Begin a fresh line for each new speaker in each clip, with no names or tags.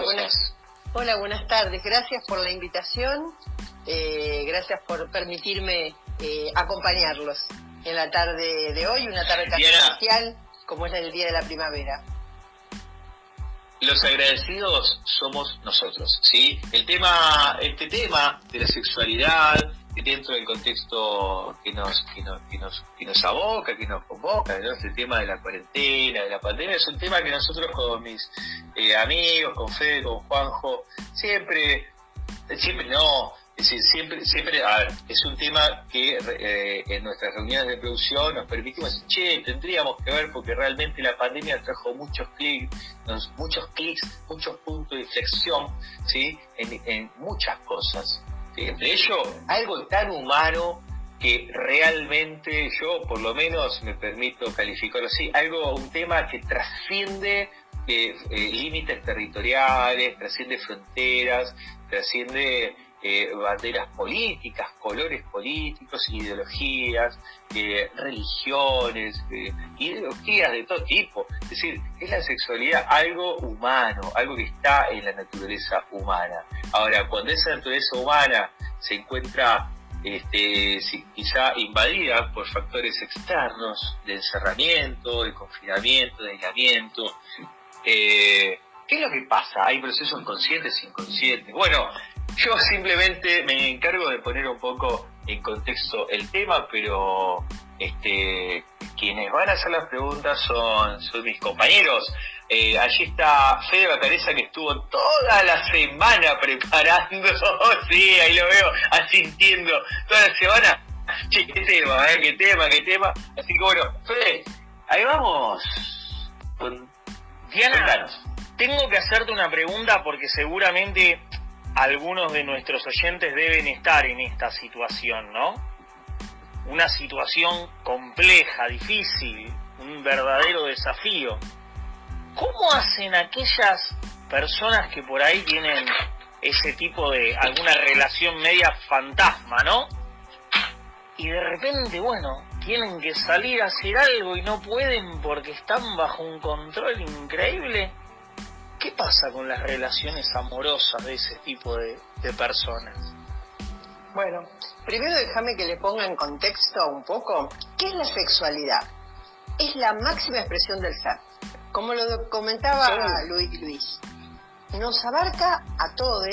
Hola, buenas, hola, buenas tardes. Gracias por la invitación. Eh, gracias por permitirme eh, acompañarlos en la tarde de hoy, una tarde tan especial como es el Día de la Primavera.
Los agradecidos somos nosotros, ¿sí? El tema, este tema de la sexualidad, dentro del contexto que nos, que nos, que nos, que nos aboca, que nos convoca, ¿no? Este tema de la cuarentena, de la pandemia, es un tema que nosotros con mis eh, amigos, con Fede, con Juanjo, siempre, siempre no, es decir, siempre, siempre, a ver, es un tema que eh, en nuestras reuniones de producción nos permitimos, che, tendríamos que ver porque realmente la pandemia trajo muchos clics, muchos clics, muchos puntos de inflexión, ¿sí? En muchas cosas. Entre ellos, algo tan humano que realmente yo, por lo menos, me permito calificarlo así, algo, un tema que trasciende eh, límites territoriales, trasciende fronteras, trasciende eh, banderas políticas, colores políticos, ideologías, eh, religiones, eh, ideologías de todo tipo. Es decir, es la sexualidad algo humano, algo que está en la naturaleza humana. Ahora, cuando esa naturaleza humana se encuentra este, quizá invadida por factores externos de encerramiento, de confinamiento, de aislamiento, ¿qué es lo que pasa? Hay procesos conscientes e inconscientes. Bueno, yo simplemente me encargo de poner un poco en contexto el tema, pero este, quienes van a hacer las preguntas son, mis compañeros. Eh, allí está Fede Bacareza que estuvo toda la semana preparando, sí, ahí lo veo, asintiendo, toda la semana. Che, qué tema, eh, qué tema, qué tema. Así que bueno, Fede, ahí vamos.
Diana, tengo que hacerte una pregunta porque seguramente algunos de nuestros oyentes deben estar en esta situación, ¿no? Una situación compleja, difícil, un verdadero desafío. ¿Cómo hacen aquellas personas que por ahí tienen ese tipo de alguna relación media fantasma, ¿no? Y de repente, bueno, tienen que salir a hacer algo y no pueden porque están bajo un control increíble. ¿Qué pasa con las relaciones amorosas de ese tipo de, personas?
Bueno, primero déjame que le ponga en contexto un poco qué es la sexualidad. Es la máxima expresión del ser. Como lo comentaba Luis, Luis, nos abarca a todos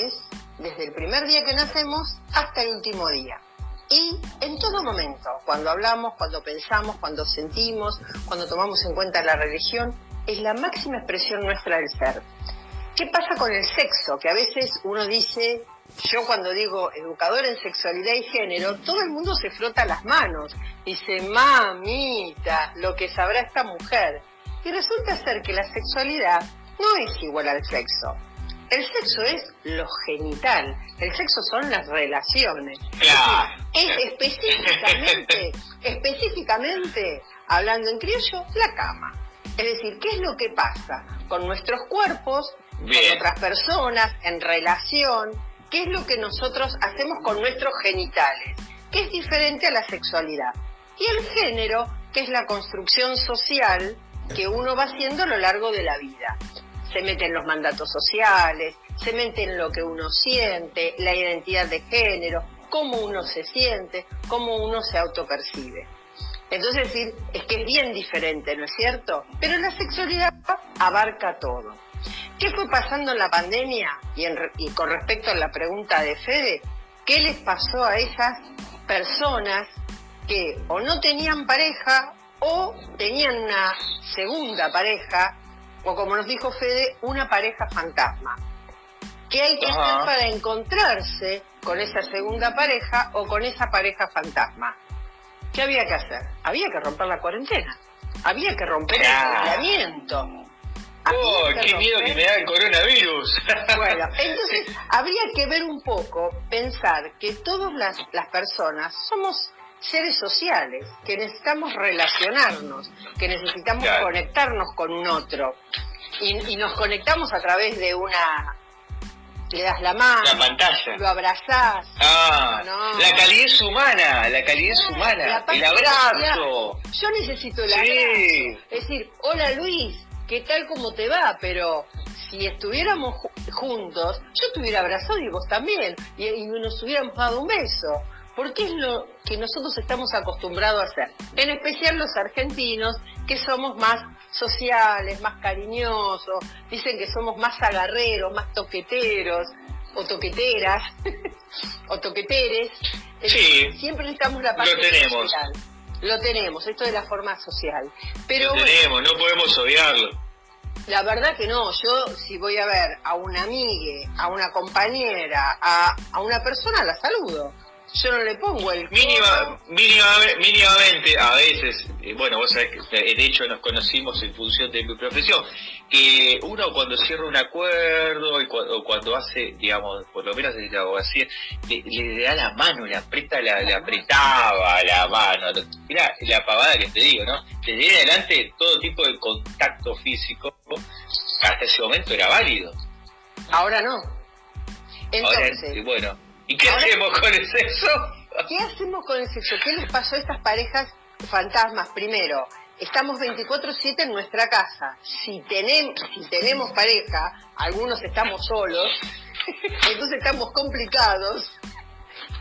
desde el primer día que nacemos hasta el último día. Y en todo momento, cuando hablamos, cuando pensamos, cuando sentimos, cuando tomamos en cuenta la religión, es la máxima expresión nuestra del ser. ¿Qué pasa con el sexo? Que a veces uno dice, yo cuando digo educador en sexualidad y género, todo el mundo se frota las manos. Dice, mamita, lo que sabrá esta mujer. Y resulta ser que la sexualidad no es igual al sexo. El sexo es lo genital, el sexo son las relaciones. Es, específicamente, específicamente, hablando en criollo, la cama. Es decir, ¿qué es lo que pasa con nuestros cuerpos, con otras personas, en relación? ¿Qué es lo que nosotros hacemos con nuestros genitales? ¿Qué es diferente a la sexualidad? Y el género, que es la construcción social que uno va haciendo a lo largo de la vida. Se mete en los mandatos sociales, se mete en lo que uno siente, la identidad de género, cómo uno se siente, cómo uno se autopercibe. Entonces decir, es que es bien diferente, ¿no es cierto? Pero la sexualidad abarca todo. ¿Qué fue pasando en la pandemia? Y, y con respecto a la pregunta de Fede, ¿qué les pasó a esas personas que o no tenían pareja o tenían una segunda pareja, o como nos dijo Fede, una pareja fantasma? ¿Qué hay que hacer para encontrarse con esa segunda pareja o con esa pareja fantasma? ¿Qué había que hacer? Había que romper la cuarentena. Había que romper el aislamiento.
¡Oh, qué miedo que me da el coronavirus!
Bueno, entonces habría que ver un poco, pensar que todas las, las personas somos seres sociales, que necesitamos relacionarnos, que necesitamos conectarnos con un otro. y, nos conectamos a través de una le das la mano,
la pantalla.
lo abrazás.
Ah, la calidez humana, la calidez humana, el abrazo.
Yo necesito el abrazo. Es decir, hola Luis, ¿qué tal como te va? Pero si estuviéramos juntos, yo te hubiera abrazado y vos también, y, y nos hubiéramos dado un beso porque es lo que nosotros estamos acostumbrados a hacer, en especial los argentinos, que somos más sociales, más cariñosos, dicen que somos más agarreros, más toqueteros, o toqueteras, o toqueteres.
Sí,
Siempre necesitamos la parte
lo tenemos.
social. Lo tenemos, esto de la forma social. Pero
lo tenemos, no podemos odiarlo.
La verdad que no, yo si voy a ver a una amiga, a una compañera, a, a una persona, la saludo yo no le pongo el
Mínima, mínimamente, a veces, eh, bueno, vos sabés que de hecho nos conocimos en función de mi profesión, que uno cuando cierra un acuerdo y cuando, cuando hace, digamos, por lo menos desde la abogacía, le, le, da la mano, le aprieta, la, le apretaba la mano. Mira la pavada que te digo, ¿no? Desde adelante todo tipo de contacto físico, hasta ese momento era válido.
Ahora no.
Entonces, Ahora, bueno ¿Y qué hacemos con el sexo?
¿Qué hacemos con el sexo? ¿Qué les pasó a estas parejas fantasmas? Primero, estamos 24/7 en nuestra casa. Si tenemos, si tenemos pareja, algunos estamos solos, entonces estamos complicados.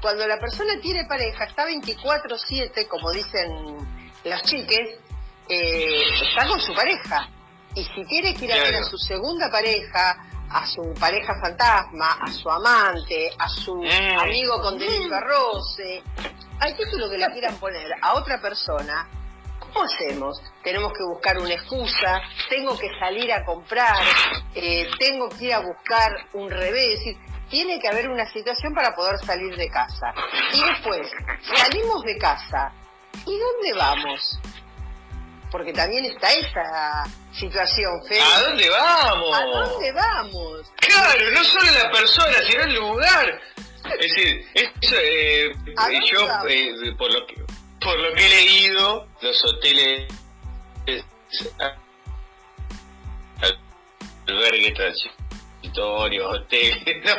Cuando la persona tiene pareja, está 24/7, como dicen las chiques, eh, está con su pareja. Y si tiene que ir a ver a su segunda pareja, a su pareja fantasma, a su amante, a su eh. amigo con derecho a roce, al título que le quieran poner a otra persona, ¿cómo hacemos? Tenemos que buscar una excusa, tengo que salir a comprar, eh, tengo que ir a buscar un revés, es decir, tiene que haber una situación para poder salir de casa. Y después, salimos de casa, ¿y dónde vamos? porque también está esa situación,
Fede. ¿A dónde vamos? Claro, no solo la persona, sino el lugar. Es decir, eso, eh, yo, eh, por, lo que, por lo que he leído, los hoteles, albergues transitorios, hoteles.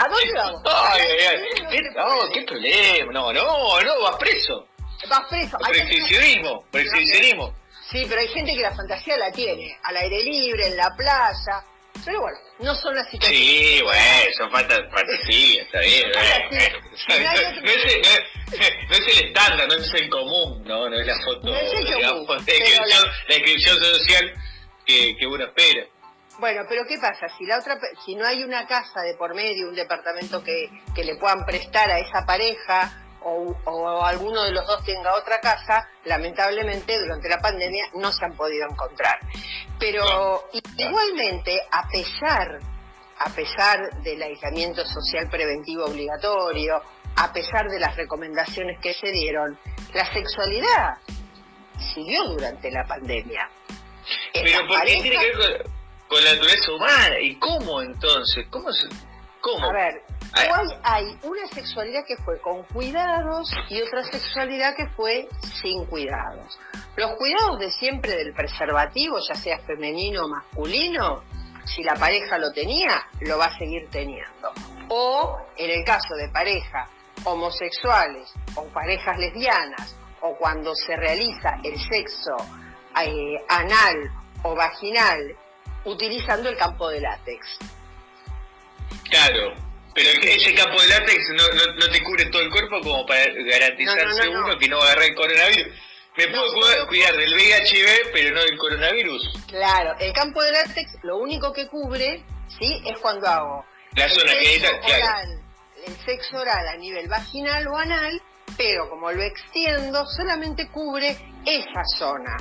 ¿A dónde vamos?
Ay, ay, ay. ¿Qué, no, qué problema. No, no, no, vas preso.
Vas preso.
Por exhibicionismo.
Sí, pero hay gente que la fantasía la tiene, al aire libre, en la playa. Pero bueno, no son las situaciones.
Sí, bueno, son fantasías, está bien. No, es, el estándar, no es el común, no, no es la foto, no es el digamos, la, descripción, social que, que uno espera.
Bueno, pero ¿qué pasa? Si la otra, si no hay una casa de por medio, un departamento que, que le puedan prestar a esa pareja, o, alguno de los dos tenga otra casa, lamentablemente durante la pandemia no se han podido encontrar. Pero igualmente, a pesar, a pesar del aislamiento social preventivo obligatorio, a pesar de las recomendaciones que se dieron, la sexualidad siguió durante la pandemia.
Pero ¿por qué tiene que ver con, la naturaleza humana? ¿Y cómo entonces? ¿Cómo se, cómo?
A ver, Hoy hay una sexualidad que fue con cuidados y otra sexualidad que fue sin cuidados. Los cuidados de siempre del preservativo, ya sea femenino o masculino, si la pareja lo tenía, lo va a seguir teniendo. O en el caso de parejas homosexuales o parejas lesbianas, o cuando se realiza el sexo eh, anal o vaginal utilizando el campo de látex.
Claro, pero ese campo de látex no, no, te cubre todo el cuerpo como para garantizarse uno que no va a agarrar el coronavirus. Me puedo cuidar, del VIH, pero no del coronavirus.
Claro, el campo de látex lo único que cubre, ¿sí? Es cuando hago
la zona que claro.
el sexo oral a nivel vaginal o anal, pero como lo extiendo, solamente cubre esa zona.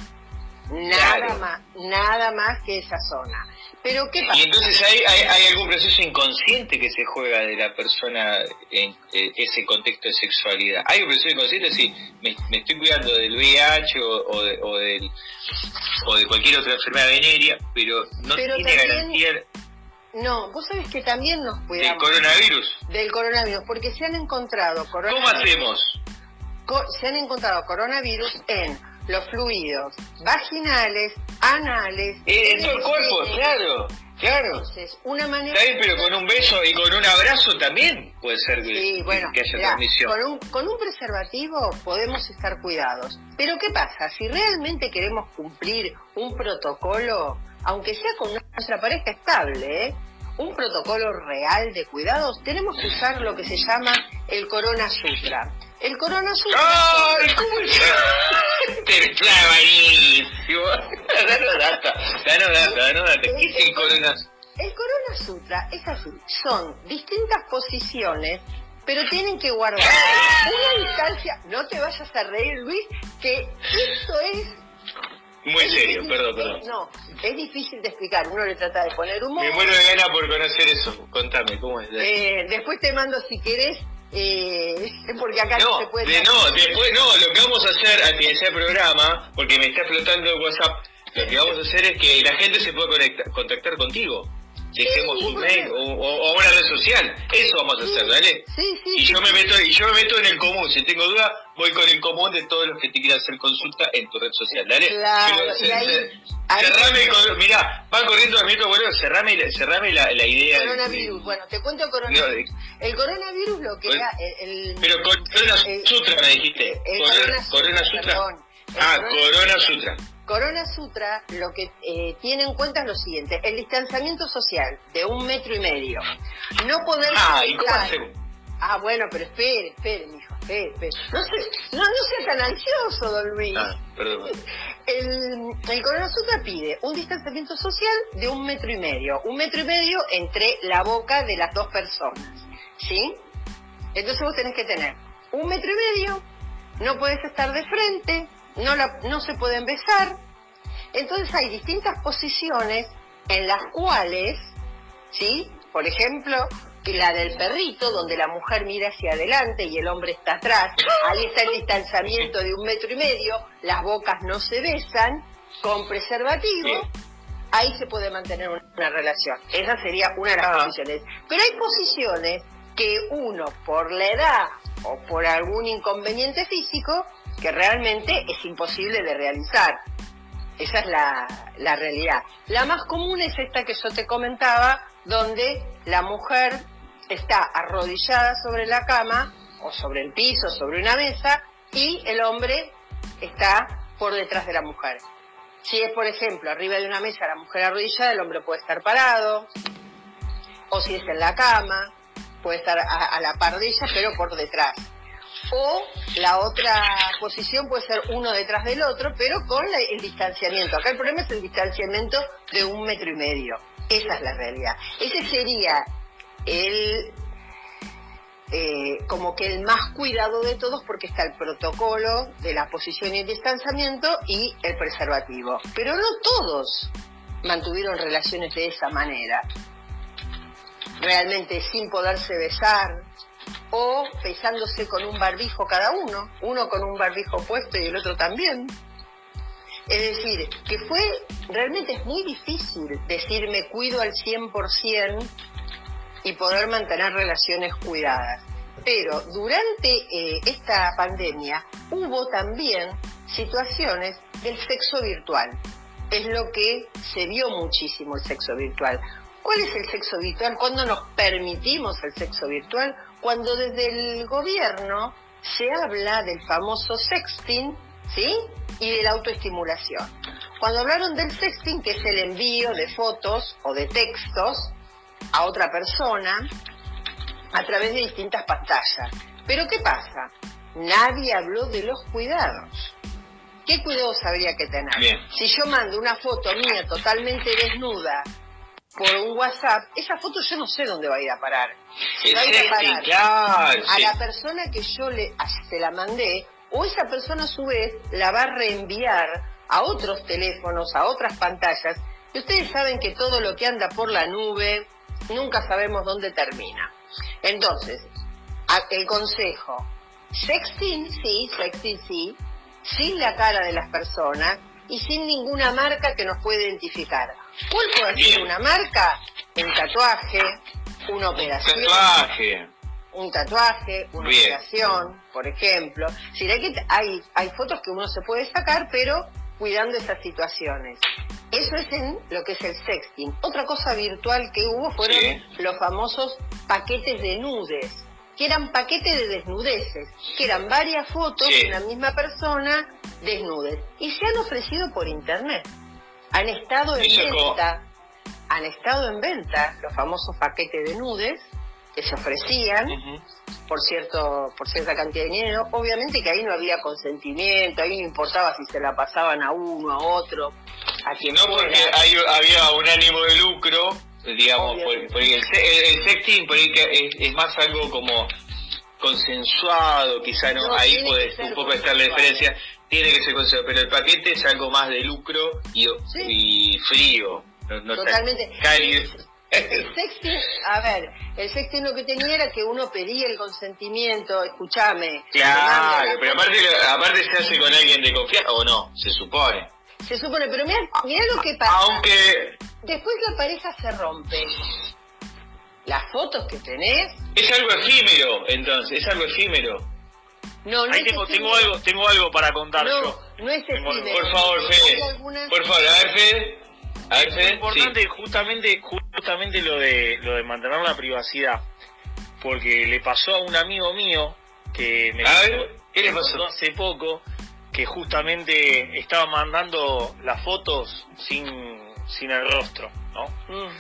Nada más, nada más que esa zona. Pero ¿qué pasa?
Y entonces hay, hay, algún proceso inconsciente que se juega de la persona en ese contexto de sexualidad. Hay un proceso inconsciente, sí, me, estoy cuidando del VIH o, de, o, del, o de cualquier otra enfermedad venérea, pero no tiene garantía.
No, vos sabés que también nos cuidamos.
¿Del coronavirus?
Del coronavirus, porque se han encontrado
coronavirus. ¿Cómo hacemos?
se han encontrado coronavirus en los fluidos vaginales, anales.
Eh, en todo el cuerpo, claro. Claro.
Entonces, una manera.
pero con un beso y con un abrazo también puede ser que, sí, bueno, que haya transmisión.
Con un, con un preservativo podemos estar cuidados. Pero ¿qué pasa? Si realmente queremos cumplir un protocolo, aunque sea con nuestra pareja estable, ¿eh? un protocolo real de cuidados, tenemos que usar lo que se llama el Corona Sutra. El Corona Sutra...
¡Ay! ¿Cómo es? Está buenísimo. Danos data, danos data, danos data. ¿Qué es el Corona Sutra?
El Corona Sutra es así, son distintas posiciones, pero tienen que guardar una distancia. No te vayas a reír, Luis, que esto es
Muy
es
serio,
difícil-
perdón,
es-
perdón.
no, es difícil de explicar. Uno le trata de poner humor.
Me muero de gana por conocer eso. Contame, ¿cómo es?
Eh, después te mando si querés, eh, porque acá no,
No,
se puede.
de- no, después no, lo que vamos a hacer al finalizar el programa, porque me está explotando el WhatsApp, lo que vamos a hacer es que la gente se pueda conectar- contactar contigo. Dejemos
Sí,
un mail o, una red social. Eso vamos a hacer, ¿dale?
Sí, sí.
Y yo me meto, y yo me meto en el común. Si tengo duda, voy con el común de todos los que te quieran hacer consulta en tu red social, ¿dale?
Claro,
Pero
ahí- ahí-
cerrame con, mirá, van corriendo al minuto, bueno, cerrame, cerrame la, la idea. de-
Coronavirus. Bueno, te cuento el coronavirus. El coronavirus lo que
Bueno,
era el, el-
pero Corona Sutra me dijiste.
el
Corona,
Corona
Corona
Sutra, perdón.
Ah,
Corona-
Corona Sutra.
Corona Sutra lo que eh, tiene en cuenta es lo siguiente, el distanciamiento social de un metro y medio. No poder...
Ah, ¿y cómo hacemos?
Ah, bueno, pero espere, espere, mijo, espere, espere. No, se- no, no sea tan ansioso, don Luis.
Ah, perdón.
El, el Corona Sutra pide un distanciamiento social de un metro y medio. Un metro y medio entre la boca de las dos personas. ¿Sí? Entonces vos tenés que tener un metro y medio, no puedes estar de frente, no, la- no se pueden besar. Entonces hay distintas posiciones en las cuales, ¿sí? Por ejemplo, la del perrito, donde la mujer mira hacia adelante y el hombre está atrás. Ahí está el distanciamiento de un metro y medio, las bocas no se besan, con preservativo.
Sí.
Ahí se puede mantener una, una relación. Esa sería una de las
Ah.
posiciones. Pero hay posiciones que uno, por la edad o por algún inconveniente físico, que realmente es imposible de realizar. Esa es la, la realidad. La más común es esta que yo te comentaba, donde la mujer está arrodillada sobre la cama o sobre el piso, sobre una mesa, y el hombre está por detrás de la mujer. Si es, por ejemplo, arriba de una mesa la mujer arrodillada, el hombre puede estar parado, o si es en la cama, puede estar a, a la par de ella, pero por detrás. O la otra posición puede ser uno detrás del otro, pero con el distanciamiento. Acá el problema es el distanciamiento de un metro y medio. Esa es la realidad. Ese sería el eh, como que el más cuidado de todos porque está el protocolo de la posición y el distanciamiento y el preservativo. Pero no todos mantuvieron relaciones de esa manera. Realmente sin poderse besar o besándose con un barbijo cada uno, uno con un barbijo puesto y el otro también. Es decir, que fue, realmente es muy difícil decir me cuido al 100% y poder mantener relaciones cuidadas. Pero durante eh, esta pandemia hubo también situaciones del sexo virtual. Es lo que se vio muchísimo el sexo virtual. ¿Cuál es el sexo virtual? ¿Cuándo nos permitimos el sexo virtual? Cuando desde el gobierno se habla del famoso sexting, ¿sí? Y de la autoestimulación. Cuando hablaron del sexting, que es el envío de fotos o de textos a otra persona a través de distintas pantallas. Pero ¿qué pasa? Nadie habló de los cuidados. ¿Qué cuidados habría que tener?
Bien.
Si yo mando una foto mía totalmente desnuda por un WhatsApp, esa foto yo no sé dónde va a ir a parar. Si va a ir a parar
claro.
a
sí.
la persona que yo le se la mandé, o esa persona a su vez la va a reenviar a otros teléfonos, a otras pantallas, y ustedes saben que todo lo que anda por la nube, nunca sabemos dónde termina. Entonces, el consejo, sexting sí, sexting sí, sin la cara de las personas y sin ninguna marca que nos pueda identificar. ¿Cuál puede ser
Bien.
una marca? Un tatuaje, una operación
Tatuaje.
un tatuaje, una
Bien.
operación, por ejemplo. Si hay, que- hay, hay fotos que uno se puede sacar, pero cuidando esas situaciones. Eso es en lo que es el sexting. Otra cosa virtual que hubo fueron
Sí.
los famosos paquetes de nudes, que eran paquetes de desnudeces, que eran varias fotos
Sí.
de una misma persona desnudes. Y se han ofrecido por internet. Han estado en venta, han estado en venta los famosos paquetes de nudes que se ofrecían por cierto por cierta cantidad de dinero. Obviamente que ahí no había consentimiento, ahí no importaba si se la pasaban a uno, a otro, a quien
No, porque había un ánimo de lucro, digamos, por, el, sexting por ahí que es, más algo como consensuado, quizá no, ahí puede un poco estar la diferencia. Tiene que ser consensuado, pero el paquete es algo más de lucro y, y frío. No,
Totalmente. El sexting, a ver, el sexting lo que tenía era que uno pedía el consentimiento, escúchame.
Claro, pero aparte, aparte se hace con alguien de confianza, o no, se supone.
Se supone, pero mira, mira lo que pasa.
Aunque...
Después la pareja se rompe. Las fotos que tenés...
Es algo efímero, entonces, es algo efímero.
No, no Ahí tengo, tengo, algo, tengo algo para contar
no,
yo.
No es efímero.
Por favor, Fede. Por favor, a ver, Fede.
Es importante justamente justamente lo de lo de mantener la privacidad, porque le pasó a un amigo mío que me,
¿qué
pasó hace poco que justamente estaba mandando las fotos sin sin el rostro, ¿no? Mm.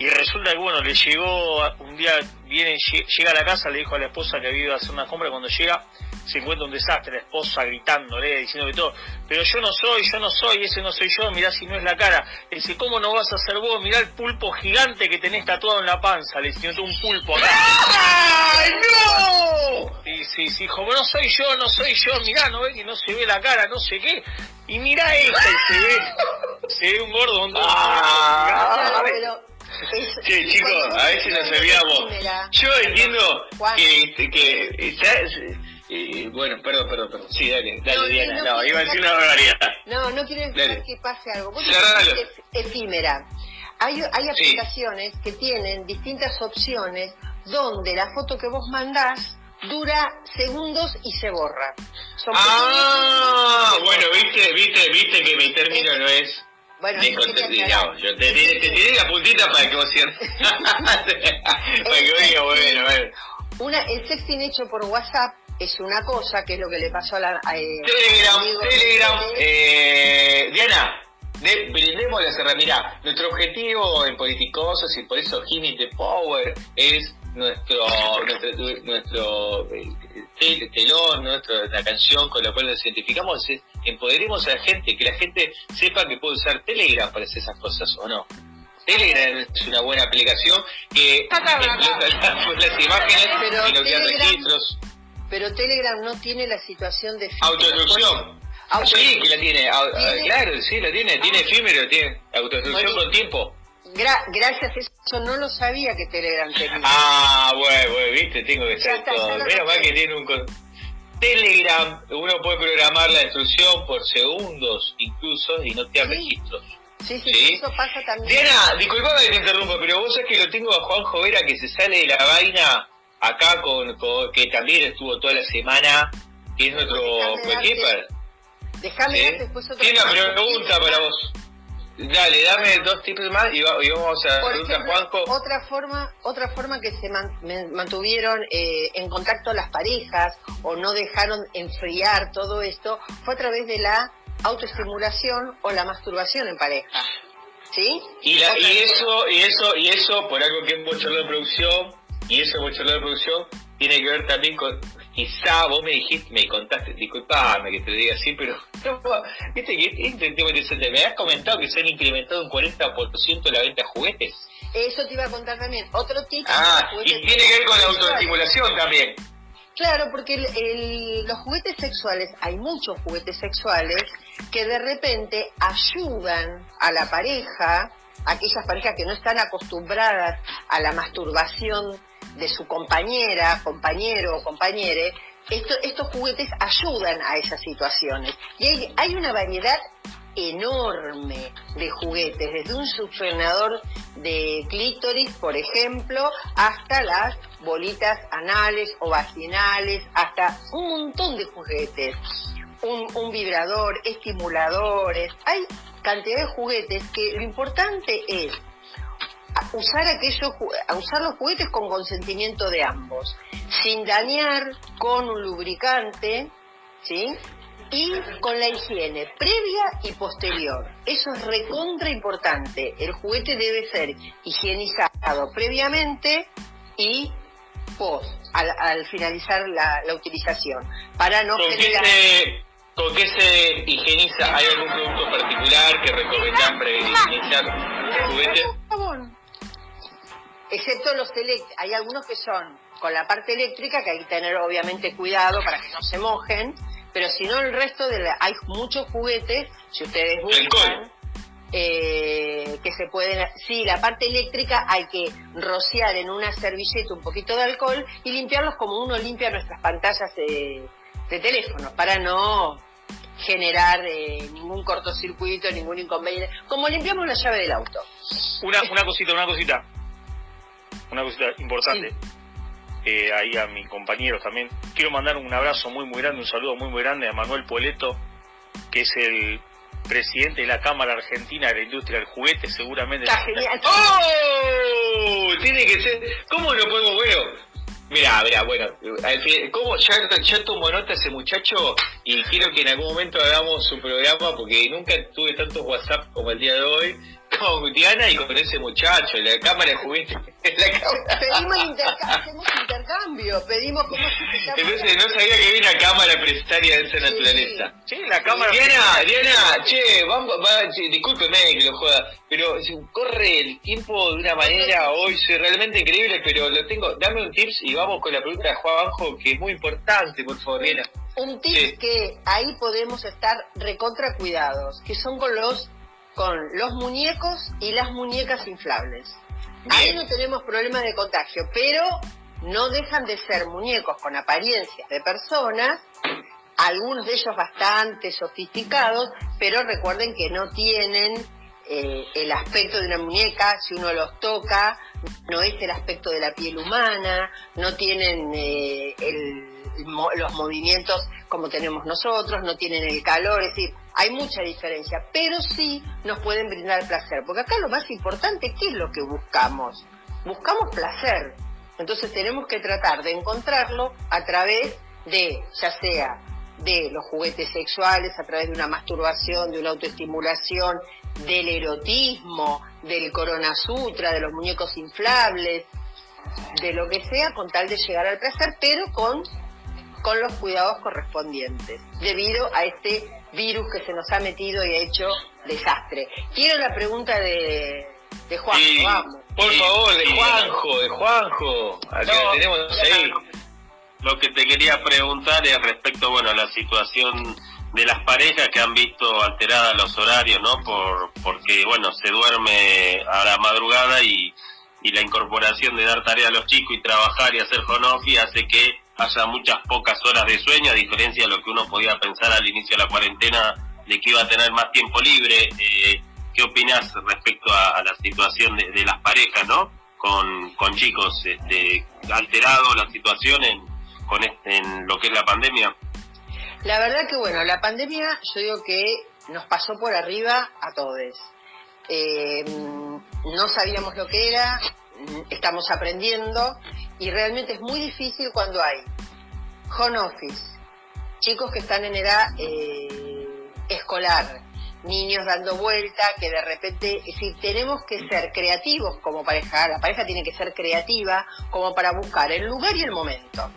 Y resulta que bueno, le llegó un día viene llega a la casa, le dijo a la esposa que había ido a hacer una compra cuando llega se encuentra un desastre, la esposa gritándole, diciendo que todo, pero yo no soy, yo no soy, ese no soy yo, mirá si no es la cara. Le dice, ¿cómo no vas a ser vos? Mirá el pulpo gigante que tenés tatuado en la panza. Le dice, un pulpo acá.
¡Ay, no!
Sí, sí, sí, dijo, no soy yo, no soy yo, mirá, no ve que no se ve la cara, no sé qué. Y mirá esto, y se ve, se ve un gordo, un
ah, Sí, chicos, a veces nos olvidamos. Yo entiendo que, que, bueno, perdón, perdón, perdón. Sí, dale, dale, Diana. No, iba a decir una barbaridad.
No, no quiero que pase algo. Vos es efímera. Hay, hay aplicaciones que tienen distintas opciones donde la foto que vos mandás dura segundos y se borra.
ah, bueno, viste, viste, viste que mi término no es bueno, yo te, te, tiré la puntita para que vos cierres. para que
diga, bueno, bueno. Una, el sexting hecho por WhatsApp es una cosa, que es lo que le pasó a la...
Eh, Telegram, Telegram, eh, Diana, de, brindemos la cerrada. Mirá, nuestro objetivo en Politicosos y por eso Jimmy the Power es nuestro nuestro, nuestro telón, nuestro, la canción con la cual nos identificamos, es empoderemos a la gente, que la gente sepa que puede usar Telegram para hacer esas cosas o no. Telegram es una buena aplicación que explota las, imágenes y nos da registros
pero Telegram no tiene la situación de...
Autodestrucción. Sí, que la tiene. Claro, sí, la tiene. Tiene efímero, tiene autodestrucción con tiempo.
gracias, eso no lo sabía que Telegram tenía.
Ah, bueno, bueno, viste, tengo que ser todo. Menos mal que tiene un... Telegram, uno puede programar la destrucción por segundos incluso y no te da registros.
Sí, sí, eso pasa también.
Diana, disculpame que te interrumpa, pero vos sabés que lo tengo a Juanjo Vera que se sale de la vaina acá con, que también estuvo toda la semana, que es nuestro
coequiper. Déjame después otra
Tiene una pregunta para vos. Dale, dame dos tips más y, vamos a preguntar a Juanjo.
Otra forma, otra forma que se mantuvieron eh, en contacto las parejas o no dejaron enfriar todo esto fue a través de la autoestimulación o la masturbación en pareja. ¿Sí?
Y, y eso, y eso, y eso, por algo que hemos hecho de producción, y eso, mucho de producción, tiene que ver también con, quizá vos me dijiste, me contaste, disculpame que te diga así, pero viste que este tema interesante, me has comentado que se han incrementado un 40% la venta de juguetes.
Eso te iba a contar también. Otro tipo
ah, y tiene que ver con la autoestimulación también.
Claro, porque los juguetes sexuales, hay muchos juguetes sexuales que de repente ayudan a la pareja, aquellas parejas que no están acostumbradas a la masturbación de su compañera, compañero o compañere, estos juguetes ayudan a esas situaciones. Y hay, una variedad enorme de juguetes, desde un succionador de clítoris, por ejemplo, hasta las bolitas anales o vaginales, hasta un montón de juguetes. Un, un vibrador, estimuladores, hay cantidad de juguetes que lo importante es usar aquellos usar los juguetes con consentimiento de ambos, sin dañar con un lubricante, ¿sí? y con la higiene previa y posterior. Eso es recontra importante. El juguete debe ser higienizado previamente y post, al, finalizar la, utilización, para no
¿Con generar... Qué se, ¿Con qué se higieniza? ¿Hay algún producto particular que recomendás para higienizar el juguete?
Excepto los eléctricos, hay algunos que son con la parte eléctrica, que hay que tener obviamente cuidado para que no se mojen, pero si no el resto de la, hay muchos juguetes, si ustedes buscan, eh, que se pueden, sí, la parte eléctrica hay que rociar en una servilleta un poquito de alcohol y limpiarlos como uno limpia nuestras pantallas de, teléfono, para no generar eh, ningún cortocircuito, ningún inconveniente, como limpiamos la llave del auto.
Una, una cosita, una cosita, una cosita importante. Eh, ahí a mis compañeros también. Quiero mandar un abrazo muy, muy grande, un saludo muy, muy grande a Manuel Poleto, que es el presidente de la Cámara Argentina de la Industria del Juguete, seguramente.
Está genial.
¡Oh! Tiene que ser. ¿Cómo lo podemos ver? Mira, mira, bueno, ¿cómo? Ya, ya tomo nota ese muchacho y quiero que en algún momento hagamos su programa porque nunca tuve tantos WhatsApp como el día de hoy con Diana y con ese muchacho, la cámara de juguete.
Pedimos intercambio, hacemos intercambio, pedimos cómo se
Entonces no sabía que había una cámara prestaria de esa naturaleza.
Sí, la cámara.
Diana, Diana, che, vamos, va, discúlpeme que lo joda, pero corre el tiempo de una manera hoy, soy realmente increíble, pero lo tengo, dame un tips y vamos con la pregunta de Juanjo, que es muy importante, por favor, Diana.
Un tip que ahí podemos estar recontra cuidados, que son con los con los muñecos y las muñecas inflables. Ahí no tenemos problemas de contagio, pero no dejan de ser muñecos con apariencias de personas, algunos de ellos bastante sofisticados, pero recuerden que no tienen eh, el aspecto de una muñeca, si uno los toca, no es el aspecto de la piel humana, no tienen eh, los movimientos como tenemos nosotros, no tienen el calor, es decir, hay mucha diferencia, pero sí nos pueden brindar placer, porque acá lo más importante, ¿qué es lo que buscamos? Buscamos placer, entonces tenemos que tratar de encontrarlo a través de, ya sea de los juguetes sexuales, a través de una masturbación, de una autoestimulación, del erotismo, del corona sutra, de los muñecos inflables, de lo que sea, con tal de llegar al placer, pero con, con los cuidados correspondientes, debido a este virus que se nos ha metido y ha hecho desastre. Quiero la pregunta de, de Juanjo, vamos.
Por favor, de Juanjo, de Juanjo. Acá tenemos ahí.
Lo que te quería preguntar es respecto, bueno, a la situación de las parejas que han visto alteradas los horarios, ¿no? Por, porque, bueno, se duerme a la madrugada y, y la incorporación de dar tarea a los chicos y trabajar y hacer home hace que haya muchas pocas horas de sueño, a diferencia de lo que uno podía pensar al inicio de la cuarentena de que iba a tener más tiempo libre. Eh, ¿Qué opinas respecto a, la situación de, las parejas, no? Con, con chicos, este, alterado la situación en, con este, en lo que es la pandemia.
La verdad que bueno, la pandemia yo digo que nos pasó por arriba a todos. Eh, no sabíamos lo que era, estamos aprendiendo y realmente es muy difícil cuando hay home office, chicos que están en edad eh, escolar, niños dando vuelta, que de repente, decir, tenemos que ser creativos como pareja, la pareja tiene que ser creativa como para buscar el lugar y el momento.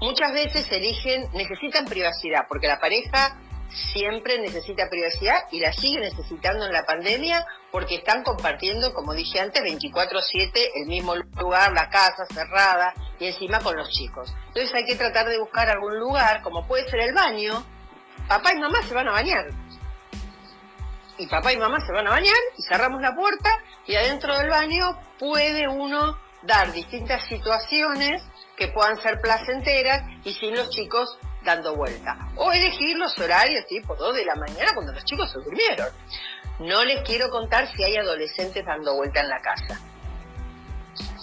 Muchas veces eligen, necesitan privacidad, porque la pareja siempre necesita privacidad y la sigue necesitando en la pandemia porque están compartiendo, como dije antes, 24/7 el mismo lugar, la casa cerrada y encima con los chicos. Entonces hay que tratar de buscar algún lugar, como puede ser el baño. Papá y mamá se van a bañar. Y papá y mamá se van a bañar y cerramos la puerta y adentro del baño puede uno dar distintas situaciones que puedan ser placenteras y sin los chicos dando vuelta. O elegir los horarios tipo 2 de la mañana cuando los chicos se durmieron. No les quiero contar si hay adolescentes dando vuelta en la casa.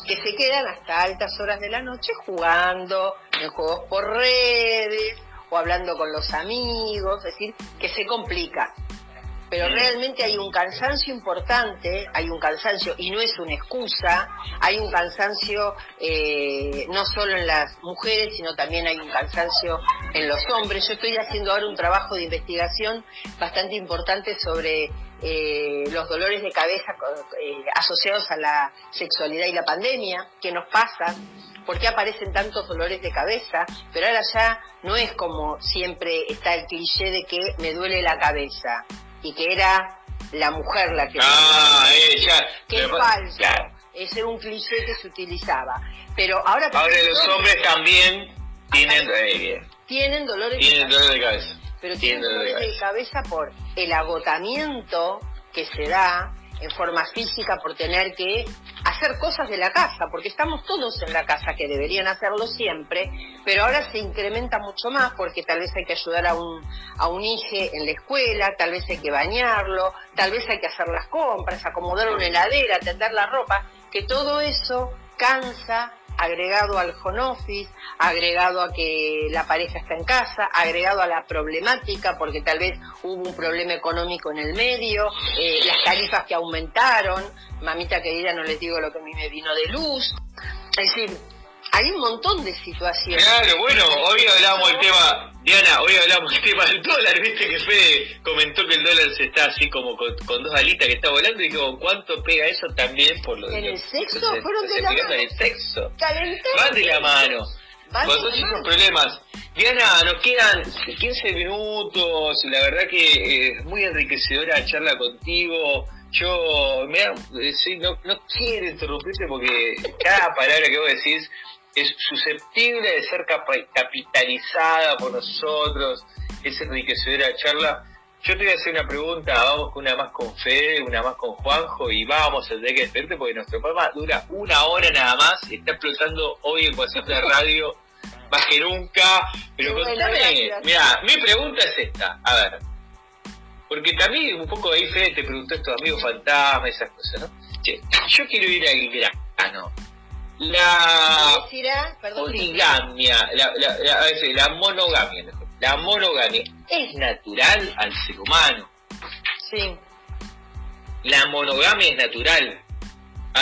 Que se quedan hasta altas horas de la noche jugando en juegos por redes o hablando con los amigos, es decir, que se complica. Pero realmente hay un cansancio importante, hay un cansancio, y no es una excusa, hay un cansancio eh, no solo en las mujeres, sino también hay un cansancio en los hombres. Yo estoy haciendo ahora un trabajo de investigación bastante importante sobre eh, los dolores de cabeza eh, asociados a la sexualidad y la pandemia, qué nos pasa, por qué aparecen tantos dolores de cabeza, pero ahora ya no es como siempre está el cliché de que me duele la cabeza y que era la mujer la que
Ah, eh, ya.
que es falso.
Claro.
Ese era un cliché que se utilizaba. Pero ahora
Ahora los hombres también tienen, eh,
tienen dolores de
tienen dolor de cabeza.
pero
Tienen
tienen
dolor de
dolores de cabeza por el agotamiento que se da en forma física por tener que hacer cosas de la casa, porque estamos todos en la casa que deberían hacerlo siempre, pero ahora se incrementa mucho más porque tal vez hay que ayudar a un, a un hijo en la escuela, tal vez hay que bañarlo, tal vez hay que hacer las compras, acomodar una heladera, tender la ropa, que todo eso cansa agregado al home office, agregado a que la pareja está en casa, agregado a la problemática, porque tal vez hubo un problema económico en el medio, eh, las tarifas que aumentaron, mamita querida, no les digo lo que a mí me vino de luz. Es decir, hay un montón de situaciones.
Claro, bueno, hoy hablamos del tema, Diana, hoy hablamos del tema del dólar, viste que Fede comentó que el dólar se está así como con, con dos alitas que está volando y digo, ¿cuánto pega eso también por lo de
¿En el sexo? Fueron de la mano.
en el sexo. Van de la mano.
Van
Con
de
todos
la
esos
mano.
problemas. Diana, nos quedan 15 minutos. La verdad que eh, es muy enriquecedora la charla contigo. Yo me da- eh, sí, no, no quiero interrumpirte porque cada palabra que vos decís es susceptible de ser capitalizada por nosotros. Es enriquecedora la charla. Yo te voy a hacer una pregunta, vamos con una más con Fede, una más con Juanjo y vamos a tener que despedirte porque nuestro programa dura una hora nada más, está explotando hoy en WhatsApp de radio más que nunca, pero contame, mira, mi pregunta es esta, a ver, porque también un poco ahí Fede te preguntó estos amigos fantasmas, esas cosas, ¿no? Che, yo quiero ir al grano. La poligamia, la, la, monogamia, la monogamia, ¿es natural al ser humano?
Sí.
La monogamia es natural.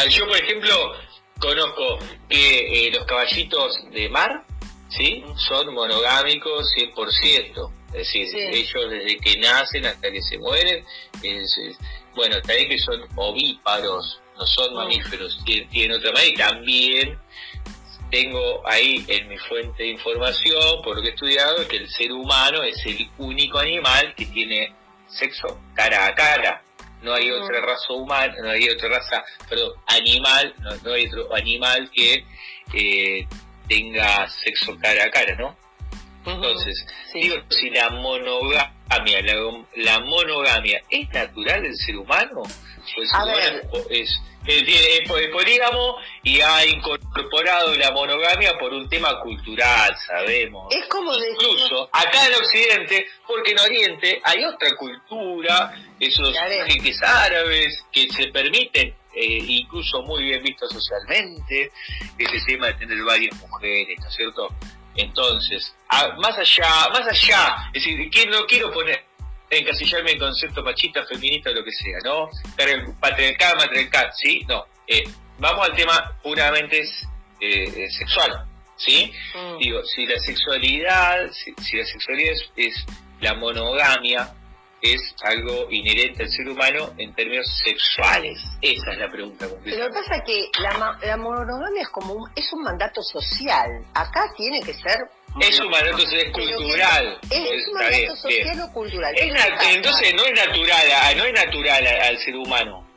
Yo, por ejemplo, conozco que eh, los caballitos de mar, ¿sí? Son monogámicos 100%. Es decir,
Sí.
ellos desde que nacen hasta que se mueren, es- es- bueno, también que son ovíparos, no son
Mm.
mamíferos, tienen, tienen otra manera y también tengo ahí en mi fuente de información, por lo que he estudiado, que el ser humano es el único animal que tiene sexo cara a cara. No hay otra raza humana, no hay otra raza, perdón, animal, no, no hay otro animal que eh, tenga sexo cara a cara, ¿no? Entonces,
Sí.
digo, si la monogamia, la, la monogamia es natural del ser humano, pues
A ver.
es, es, es- es polígamo y ha incorporado la monogamia por un tema cultural, sabemos.
Es como decir.
Incluso acá en Occidente, porque en Oriente hay otra cultura, esos jeques árabes que se permiten, eh, incluso muy bien vistos socialmente, ese tema de tener varias mujeres, ¿no es cierto? Entonces, a- más allá, más allá, es decir, que no quiero poner encasillarme en concepto machista, feminista, lo que sea, ¿no? Patriarcal, matriarcal, ¿sí? No. Eh, vamos al tema puramente eh, sexual, ¿sí?
Mm.
Digo, si la sexualidad, si, si la sexualidad es, es la monogamia, es algo inherente al ser humano en términos sexuales. Esa es la pregunta
Pero
concreta.
lo que pasa es que la, la monogamia es como un, es un mandato social. Acá tiene que ser.
Es un mandato cultural.
Es, un
Está
mandato social o cultural.
Es entonces no es natural, a- no es natural a- al ser humano.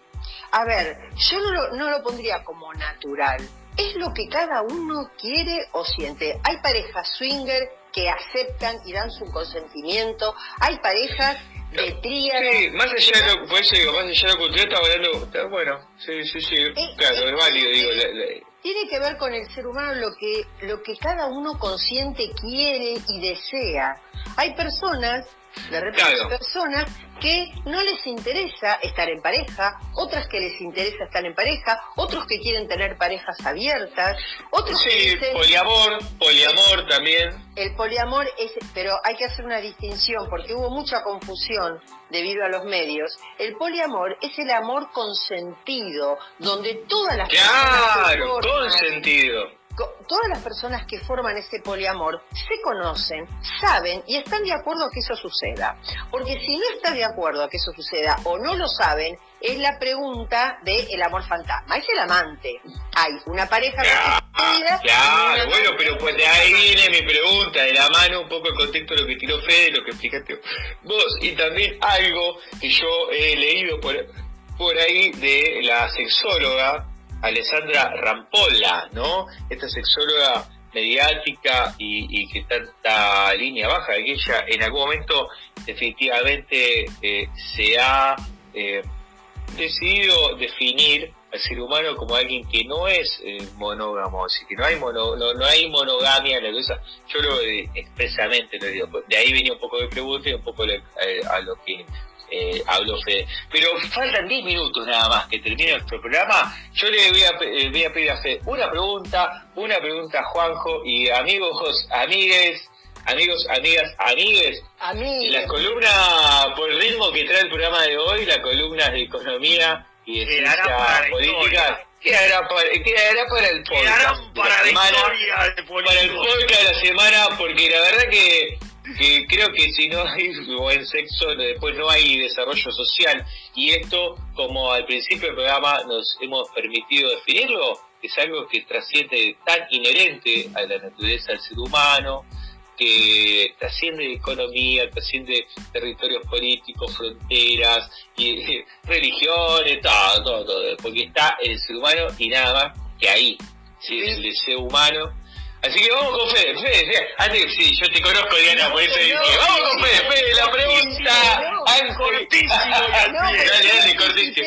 A ver, yo no lo, no lo pondría como natural. Es lo que cada uno quiere o siente. Hay parejas swinger que aceptan y dan su consentimiento. Hay parejas de tríada.
Sí, más allá de lo, por eso digo, más allá de lo cultural estaba hablando, está bueno, sí, sí, sí, claro, es válido, digo, la- la-
Tiene que ver con el ser humano lo que, lo que cada uno consciente quiere y desea. Hay personas De repente hay personas que no les interesa estar en pareja, otras que les interesa estar en pareja, otros que quieren tener parejas abiertas, otros
sí,
que dicen,
poliamor, poliamor también.
El poliamor es, pero hay que hacer una distinción porque hubo mucha confusión debido a los medios. El poliamor es el amor consentido, donde todas las
claro, consentido
todas las personas que forman ese poliamor se conocen, saben y están de acuerdo a que eso suceda. Porque si no están de acuerdo a que eso suceda o no lo saben, es la pregunta del amor fantasma. Es el amante. Hay una pareja
claro, Claro, bueno, pero pues de ahí viene mi pregunta, de la mano un poco el contexto de lo que tiró Fede, lo que explicaste vos, y también algo que yo he leído por, por ahí de la sexóloga Alessandra Rampolla, ¿no? Esta sexóloga mediática y, que está en esta línea baja, que ella en algún momento definitivamente eh, se ha eh, decidido definir al ser humano como alguien que no es eh, monógamo, así que no hay no, hay monogamia en la cosa. Yo lo expresamente lo digo, de ahí venía un poco de pregunta y un poco a lo que eh, habló Fede. Pero faltan 10 minutos nada más que termine nuestro programa. Yo le voy a, eh, voy a pedir a Fede una pregunta, una pregunta a Juanjo y amigos, amigues, amigos, amigas, amigues. La columna, por el ritmo que trae el programa de hoy, la columna de economía y de ciencia política. Quedará para, quedará para el podcast
para
la
semana,
para el podcast de la semana, porque la verdad que que creo que si no hay buen sexo, después no hay desarrollo social. Y esto, como al principio del programa nos hemos permitido definirlo, es algo que trasciende tan inherente a la naturaleza del ser humano, que trasciende economía, trasciende territorios políticos, fronteras, y, religiones, todo, todo, todo, porque está el ser humano y nada más que ahí, ¿sí? el deseo humano Así que vamos con Fede, Fede, Fede. Antes, sí, yo te conozco, Diana, por eso dije, vamos con Fede, Fede, la pregunta antes.
Cortísimo,
dale, dale, cortísimo.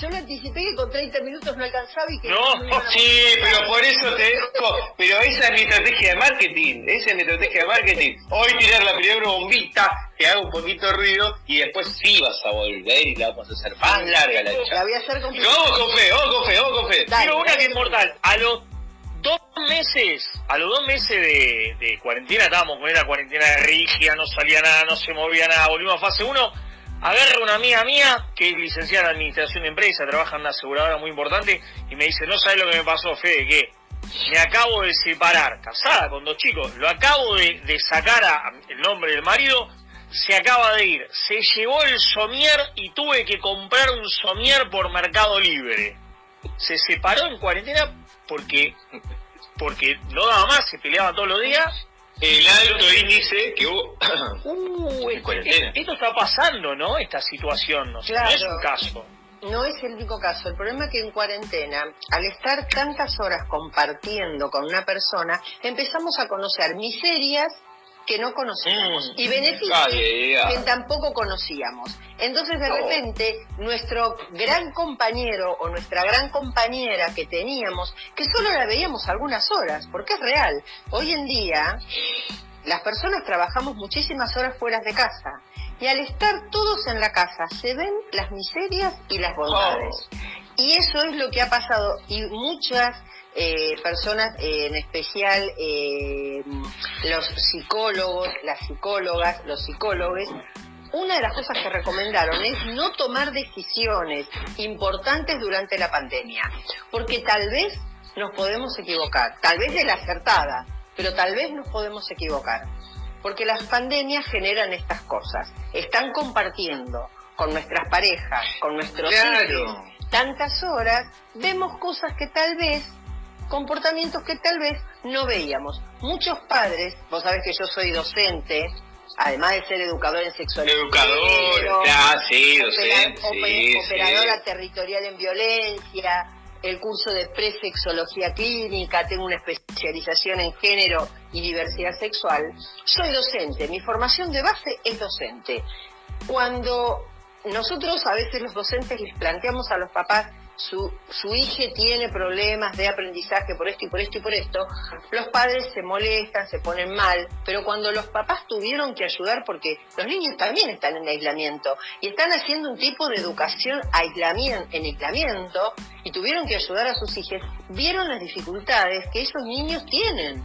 Yo le anticipé que con 30 minutos no alcanzaba y que...
No, sí, pero por eso te dejo, pero esa es mi estrategia de marketing, esa es mi estrategia de marketing. Hoy tirar la primera bombita, que haga un poquito de ruido, y después sí vas a volver y la vamos a hacer más larga la
charla. La voy a hacer con
Vamos con Fede, vamos con Fede, vamos con Fede.
Pero una que es mortal, a los dos meses, a los dos meses de, cuarentena, estábamos con una cuarentena rígida, no salía nada, no se movía nada, volvimos a fase 1, agarra una amiga mía que es licenciada en administración de empresa, trabaja en una aseguradora muy importante, y me dice, no sabes lo que me pasó, Fede, que me acabo de separar, casada con dos chicos, lo acabo de, de sacar a, el nombre del marido, se acaba de ir, se llevó el somier y tuve que comprar un somier por Mercado Libre. Se separó en cuarentena porque porque no daba más, se peleaban todos los días.
El alto índice que hubo
uh, Esto está pasando, ¿no? Esta situación, ¿no? no es un caso.
No es el único caso. El problema es que en cuarentena, al estar tantas horas compartiendo con una persona, empezamos a conocer miserias que no conocíamos mm. y beneficios que tampoco conocíamos. Entonces de repente nuestro gran compañero o nuestra gran compañera que teníamos, que solo la veíamos algunas horas, porque es real, hoy en día las personas trabajamos muchísimas horas fuera de casa y al estar todos en la casa se ven las miserias y las bondades. Oh. Y eso es lo que ha pasado y muchas eh, personas, eh, en especial eh, los psicólogos, las psicólogas, los psicólogos, una de las cosas que recomendaron es no tomar decisiones importantes durante la pandemia, porque tal vez nos podemos equivocar, tal vez de la acertada, pero tal vez nos podemos equivocar, porque las pandemias generan estas cosas, están compartiendo con nuestras parejas, con nuestros hijos, tantas horas, vemos cosas que tal vez comportamientos que tal vez no veíamos. Muchos padres, vos sabés que yo soy docente, además de ser educador en sexualidad.
Educador, sí, docente.
operadora territorial en violencia, el curso de presexología clínica, tengo una especialización en género y diversidad sexual. Soy docente, mi formación de base es docente. Cuando nosotros a veces los docentes les planteamos a los papás su, su hija tiene problemas de aprendizaje por esto y por esto y por esto, los padres se molestan, se ponen mal, pero cuando los papás tuvieron que ayudar, porque los niños también están en aislamiento y están haciendo un tipo de educación aislamiento, en aislamiento y tuvieron que ayudar a sus hijos, vieron las dificultades que esos niños tienen,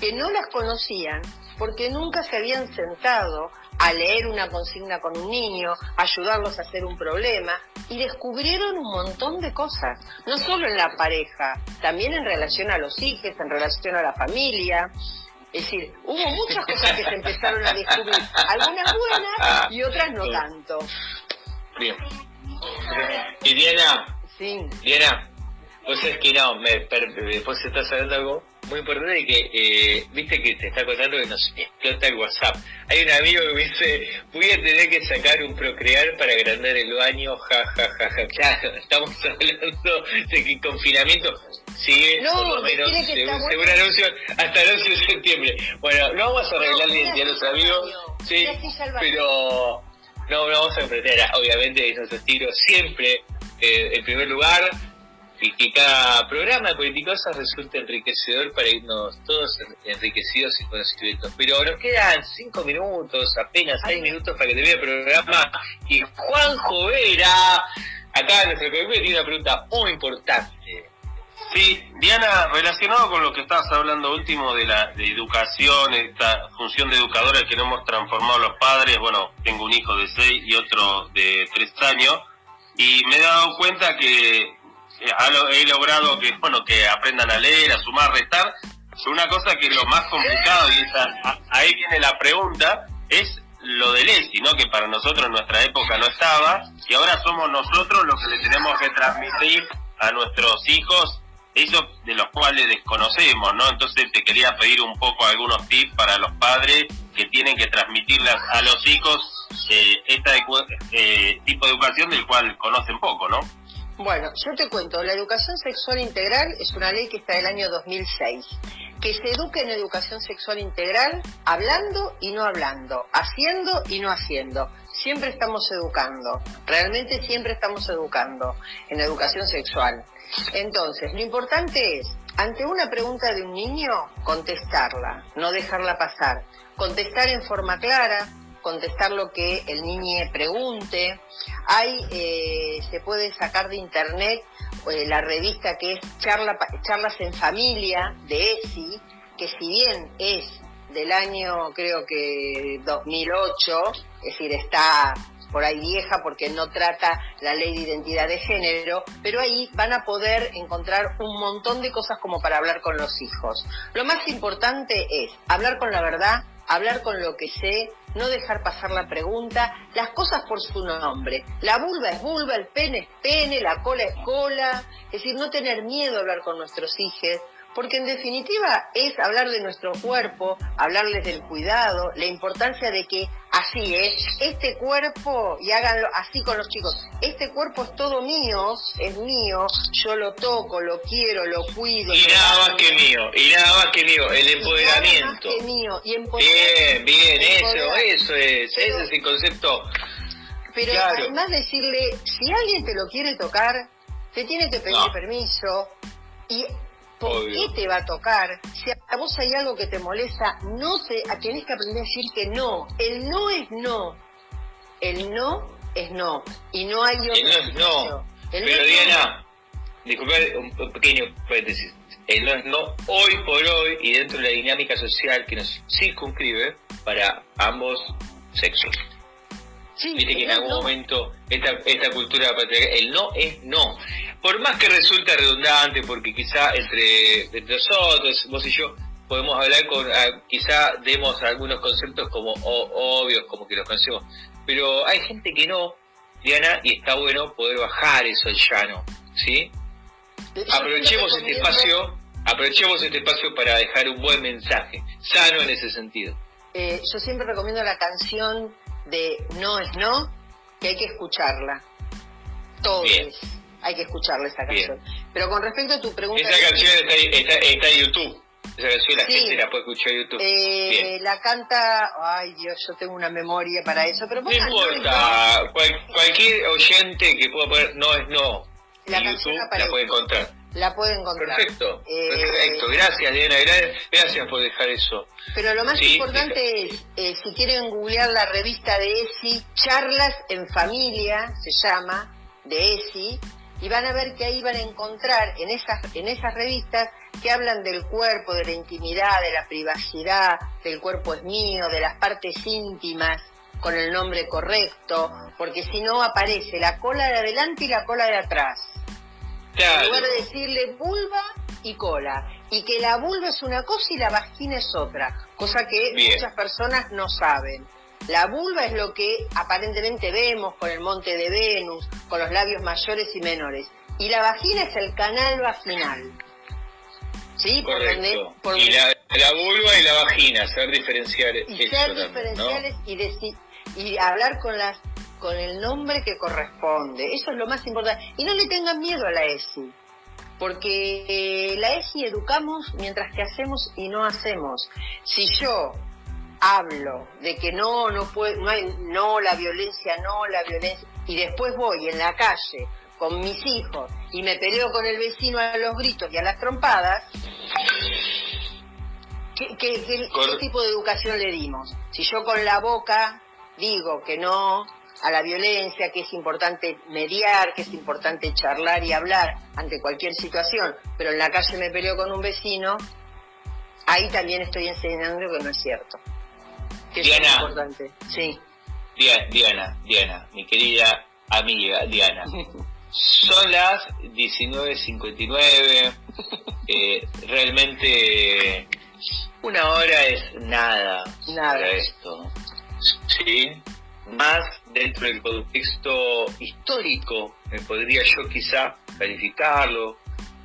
que no las conocían porque nunca se habían sentado a leer una consigna con un niño, ayudarlos a hacer un problema, y descubrieron un montón de cosas, no solo en la pareja, también en relación a los hijos, en relación a la familia. Es decir, hubo muchas cosas que se empezaron a descubrir, algunas buenas y otras no tanto.
Bien. Y Diana,
Sí.
Diana, vos es que no, me, per- después estás hablando algo muy importante que, eh, viste que te está contando que nos explota el WhatsApp. Hay un amigo que me dice, voy a tener que sacar un procrear para agrandar el baño, ja, ja, ja, ja. Claro, estamos hablando de que el confinamiento sigue
No,
por lo menos,
que
según,
estar
según
bueno.
anuncio, hasta el 11 de septiembre. Bueno, no vamos a arreglar la identidad de los amigos, sí, pero no, no vamos a enfrentar, obviamente, es nuestro estilo siempre, eh, en primer lugar, y que cada programa de Politicosas resulte enriquecedor para irnos todos en- enriquecidos y conocimientos. Pero nos quedan cinco minutos, apenas seis minutos para que termine el programa. Y Juanjo Vera, acá nuestro colega tiene una pregunta muy importante.
Sí, Diana, relacionado con lo que estabas hablando último de la de educación, esta función de educadora que no hemos transformado los padres, bueno, tengo un hijo de seis y otro de tres años, y me he dado cuenta que he logrado que, bueno, que aprendan a leer, a sumar, restar, una cosa que es lo más complicado, y esa, ahí viene la pregunta, es lo del ESI, ¿no? Que para nosotros en nuestra época no estaba, y ahora somos nosotros los que le tenemos que transmitir a nuestros hijos ellos de los cuales desconocemos, ¿no? Entonces te quería pedir un poco algunos tips para los padres que tienen que transmitirle a los hijos eh, este tipo de educación del cual conocen poco, ¿no?
Bueno, yo te cuento, la educación sexual integral es una ley que está del año 2006, que se eduque en educación sexual integral hablando y no hablando, haciendo y no haciendo. Siempre estamos educando, realmente siempre estamos educando en educación sexual. Entonces, lo importante es, ante una pregunta de un niño, contestarla, no dejarla pasar. Contestar en forma clara, contestar lo que el niño pregunte. Hay, eh, se puede sacar de internet eh, la revista que es Charla, Charlas en Familia de ESI, que si bien es del año creo que 2008, es decir, está por ahí vieja porque no trata la ley de identidad de género, pero ahí van a poder encontrar un montón de cosas como para hablar con los hijos. Lo más importante es hablar con la verdad, hablar con lo que sé, no dejar pasar la pregunta, las cosas por su nombre. La vulva es vulva, el pene es pene, la cola es cola, es decir, no tener miedo a hablar con nuestros hijos, porque en definitiva es hablar de nuestro cuerpo, hablarles del cuidado, la importancia de que así es, este cuerpo, y háganlo así con los chicos, este cuerpo es todo mío, es mío, yo lo toco, lo quiero, lo cuido.
Y nada más que mío, y nada más que mío, el
Y nada más
empoderamiento.
que mío, y empoderar-
Bien, bien, eso, eso es,
Pero-
ese es el concepto.
Pero
Claro.
además decirle, si alguien te lo quiere tocar, te tiene que pedir
No.
permiso. ¿Y por
Obvio.
qué te va a tocar? Si a vos hay algo que te molesta, no te, a- tenés que aprender a decir que no. El no es no. El no es no. Y no hay otro
El no es no.
El
Pero
no
Diana, disculpe un un pequeño paréntesis. El no es no hoy por hoy y dentro de la dinámica social que nos circunscribe para ambos sexos.
Sí,
Viste que en algún
no.
momento esta, esta cultura patriarcal, el no es no. Por más que resulta redundante, porque quizá entre, entre nosotros, vos y yo, podemos hablar con, ah, quizá demos algunos conceptos como o- obvios, como que los conocemos, pero hay gente que no, Diana, y está bueno poder bajar eso al llano, ¿sí? Aprovechemos
te
este espacio, aprovechemos este espacio para dejar un buen mensaje, sano en ese sentido.
Eh, yo siempre recomiendo la canción de No es No, que hay que escucharla. Todos
Bien.
hay que escucharla esa
Bien.
canción. Pero con respecto a tu pregunta...
Esa canción está, está, está en YouTube. Esa canción la
Sí.
gente la puede escuchar en YouTube.
eh,
Bien.
la canta... Ay Dios, yo tengo una memoria para eso, pero
No importa, cual- cualquier oyente que pueda poner no es no.
la
en
canción
YouTube
aparece.
la puede encontrar.
La puede encontrar.
Perfecto,
Eh,
perfecto. Gracias, Diana. gra- Gracias por dejar eso.
Pero lo más
Sí,
importante es, eh, si quieren googlear la revista de ESI, Charlas en Familia, se llama, de ESI, y van a ver que ahí van a encontrar en esas, en esas revistas que hablan del cuerpo, de la intimidad, de la privacidad, del cuerpo es mío, de las partes íntimas, con el nombre correcto, porque si no aparece la cola de adelante y la cola de atrás. En lugar de decirle vulva y cola. Y que la vulva es una cosa y la vagina es otra. Cosa que
Bien.
muchas personas no saben. La vulva es lo que aparentemente vemos con el monte de Venus, con los labios mayores y menores. Y la vagina es el canal vaginal. ¿Sí? Por donde- por
Y la, la vulva y la vagina, saber diferenciar
y ser
también,
diferenciales y, deci- y hablar con las con el nombre que corresponde. Eso es lo más importante. Y no le tengan miedo a la ESI, porque eh, la ESI educamos mientras que hacemos y no hacemos. Si yo hablo de que no, no puede, no hay, no la violencia, no la violencia, y después voy en la calle con mis hijos y me peleo con el vecino a los gritos y a las trompadas, ¿Qué, qué- qué-
Cor-
qué tipo de educación le dimos? Si yo con la boca digo que no a la violencia, que es importante mediar, que es importante charlar y hablar ante cualquier situación, pero en la calle me peleo con un vecino, ahí también estoy enseñando que no es cierto. Que eso es
Diana.
importante. Sí.
Dia- Diana, Diana, mi querida amiga Diana. Son las 19.59. eh, realmente una hora es nada,
Nada.
para esto. Sí, más dentro del contexto histórico, me podría yo quizá calificarlo,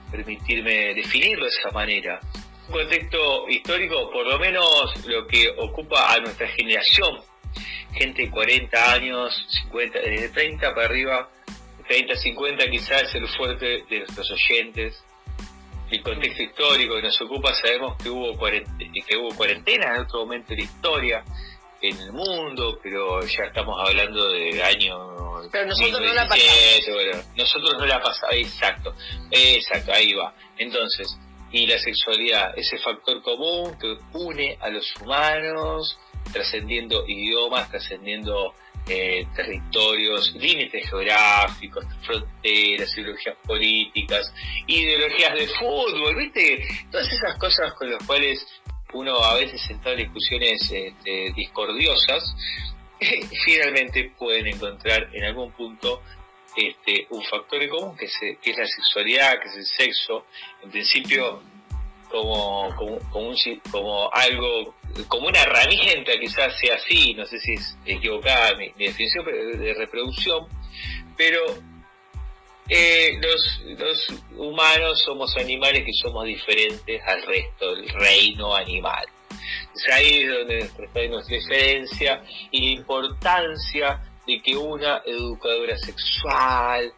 permitirme definirlo de esa manera. Un contexto histórico, por lo menos lo que ocupa a nuestra generación, gente de 40 años, 50, desde 30 para arriba, 30, 50 quizás es el fuerte de nuestros oyentes. El contexto histórico que nos ocupa, sabemos que hubo, que hubo cuarentena en otro momento de la historia en el mundo, pero ya estamos hablando del año
Pero nosotros no la
1917, bueno, nosotros no la pasamos, exacto, exacto, ahí va. Entonces, y la sexualidad, ese factor común que une a los humanos, trascendiendo idiomas, trascendiendo eh, territorios, límites geográficos, fronteras, ideologías políticas, ideologías de fútbol, ¿viste? Todas esas cosas con las cuales uno a veces entra en discusiones este, discordiosas, finalmente pueden encontrar en algún punto este, un factor en común que, es la sexualidad, que es el sexo, en principio como, como, algo, como una herramienta, quizás sea así, no sé si es equivocada mi, mi definición de reproducción, pero eh, los, los humanos somos animales que somos diferentes al resto del reino animal. Es ahí donde está nuestra diferencia y la importancia de que una educadora sexual,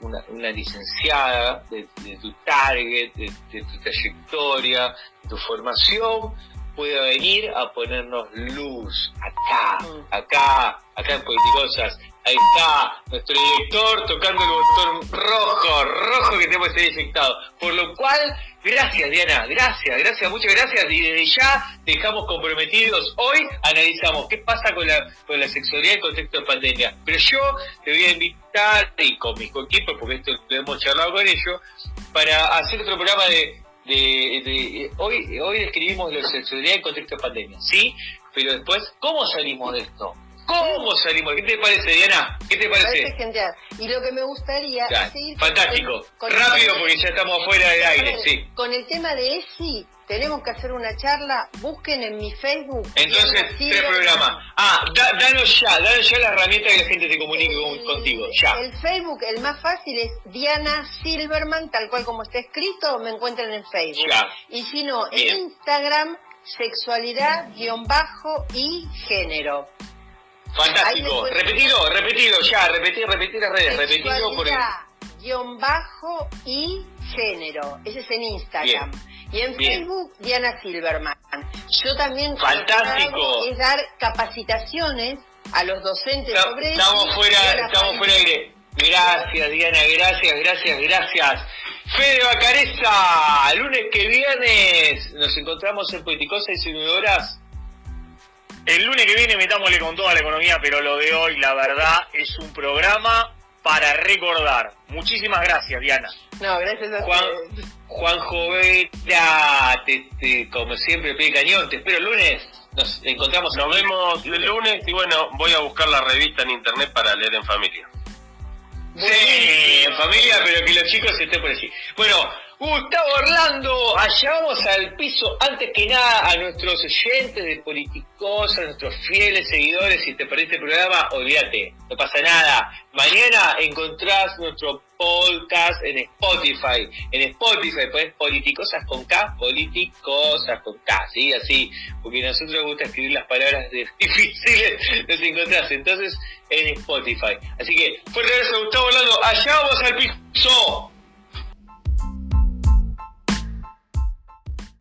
una, licenciada de, de tu target, de, de tu trayectoria, de tu formación, pueda venir a ponernos luz acá,
Mm.
acá, acá en Politicosas. Ahí está nuestro director tocando el botón rojo, rojo que tenemos que ser inyectado. Por lo cual, gracias Diana, gracias, gracias, muchas gracias. Y desde ya dejamos comprometidos. Hoy analizamos qué pasa con la, con la sexualidad en contexto de pandemia. Pero yo te voy a invitar, y con mis equipos, porque esto lo hemos charlado con ellos, para hacer otro programa de, de, de- hoy hoy describimos la sexualidad en contexto de pandemia, ¿sí? Pero después, ¿cómo salimos de esto? ¿Cómo salimos? ¿Qué te parece, Diana? ¿Qué te
Parece
parece?
genial. Y lo que me gustaría es seguir con-
fantástico.
con-
Rápido porque ya estamos fuera del aire, sí.
Con el tema de ESI, tenemos que hacer una charla. Busquen en mi Facebook.
Entonces, tres programas. Ah, da- danos ya, danos ya la herramienta que la gente se comunique
El-
contigo, ya.
El Facebook, el más fácil es Diana Silverman, tal cual como está escrito, me encuentran en Facebook.
Ya.
Y si no,
Bien.
en Instagram, sexualidad, guion bajo y género.
Fantástico. Repetilo, repetilo, ya, repetir, repetir las redes, repetilo por el...
Guión bajo y género. Ese es en Instagram. Y en
Bien.
Facebook, Diana Silverman. Yo también
Fantástico.
es dar capacitaciones a los docentes
Está-
sobre
Estamos
eso
fuera, estamos fuera de. Gracias, Diana, gracias, gracias, gracias. Fede Bacareza, lunes que viene nos encontramos en Politicosa y 19 horas.
El lunes que viene metámosle con toda la economía, pero lo de hoy, la verdad, es un programa para recordar. Muchísimas gracias, Diana.
No, gracias a
Juan, Juan Jovera, como siempre, pide cañón. Te espero el lunes. Nos encontramos.
Nos vemos el lunes y bueno, voy a buscar la revista en internet para leer en familia.
Sí, en familia, pero que los chicos estén por allí. Bueno, Gustavo Orlando, allá vamos al piso. Antes que nada, a nuestros oyentes de Politicos, a nuestros fieles seguidores, si te perdiste el programa, olvídate, no pasa nada. Mañana encontrás nuestro podcast en Spotify. En Spotify pones Politicosas con K, Politicosas con K, ¿sí? Así, porque a nosotros nos gusta escribir las palabras difíciles, nos encontrás entonces en Spotify. Así que, fuerte abrazo, Gustavo Orlando, allá vamos al piso.